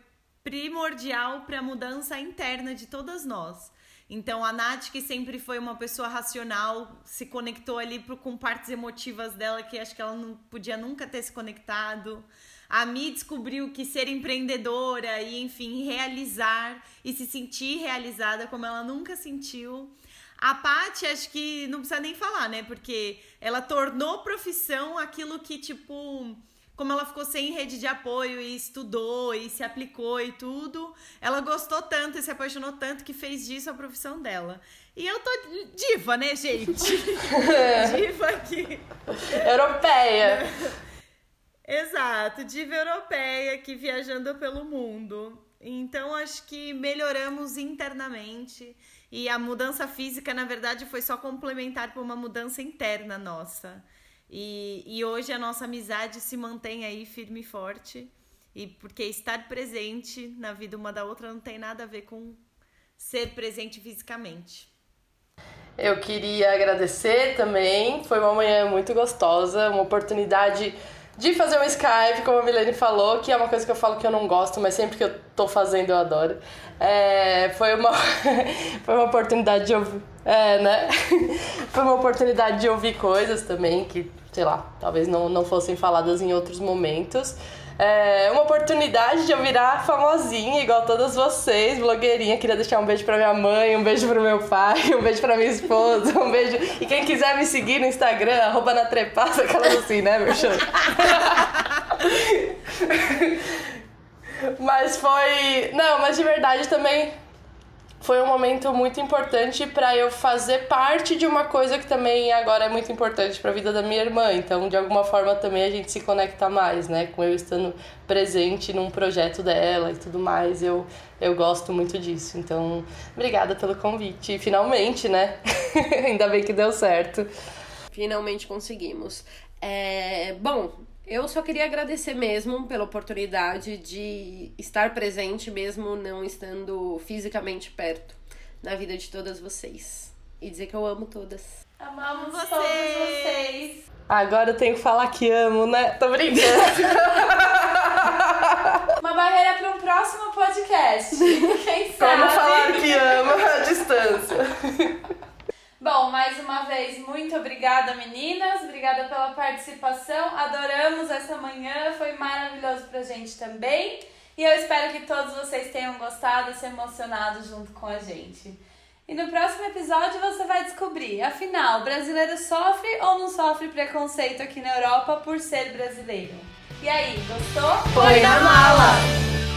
primordial para a mudança interna de todas nós. Então a Nath, que sempre foi uma pessoa racional, se conectou ali com partes emotivas dela que acho que ela não podia nunca ter se conectado. A Mi descobriu que ser empreendedora e, enfim, realizar e se sentir realizada como ela nunca sentiu. A Paty, acho que não precisa nem falar, né? Porque ela tornou profissão aquilo que, tipo, como ela ficou sem rede de apoio e estudou e se aplicou e tudo, ela gostou tanto e se apaixonou tanto que fez disso a profissão dela. E eu tô diva, né, gente? [laughs] diva aqui. Europeia. Exato, diva europeia aqui viajando pelo mundo. Então acho que melhoramos internamente e a mudança física, na verdade, foi só complementar para uma mudança interna nossa. E, e hoje a nossa amizade se mantém aí firme e forte. E porque estar presente na vida uma da outra não tem nada a ver com ser presente fisicamente. Eu queria agradecer também. Foi uma manhã muito gostosa, uma oportunidade de fazer um Skype, como a Milene falou, que é uma coisa que eu falo que eu não gosto, mas sempre que eu tô fazendo eu adoro. É, foi, uma, [laughs] foi uma oportunidade de ouvir. É, né? [laughs] foi uma oportunidade de ouvir coisas também que sei lá, talvez não, não fossem faladas em outros momentos. É uma oportunidade de eu virar famosinha, igual todas vocês, blogueirinha. Queria deixar um beijo pra minha mãe, um beijo pro meu pai, [laughs] um beijo pra minha esposa, um beijo. E quem quiser me seguir no Instagram, arroba na trepada, aquelas assim, né, meu show? [laughs] mas foi. Não, mas de verdade também foi um momento muito importante para eu fazer parte de uma coisa que também agora é muito importante para a vida da minha irmã. Então, de alguma forma também a gente se conecta mais, né, com eu estando presente num projeto dela e tudo mais. Eu eu gosto muito disso. Então, obrigada pelo convite. Finalmente, né? [laughs] Ainda bem que deu certo. Finalmente conseguimos. É, bom, eu só queria agradecer mesmo pela oportunidade de estar presente, mesmo não estando fisicamente perto na vida de todas vocês. E dizer que eu amo todas. Amamos vocês. todos vocês. Agora eu tenho que falar que amo, né? Tô brincando. [laughs] Uma barreira para um próximo podcast. [laughs] Quem sabe? Como falar que amo à distância. Bom, mais uma vez, muito obrigada, meninas. Obrigada pela participação. Adoramos essa manhã, foi maravilhoso pra gente também. E eu espero que todos vocês tenham gostado e se emocionado junto com a gente. E no próximo episódio você vai descobrir, afinal, brasileiro sofre ou não sofre preconceito aqui na Europa por ser brasileiro? E aí, gostou? Põe na mala!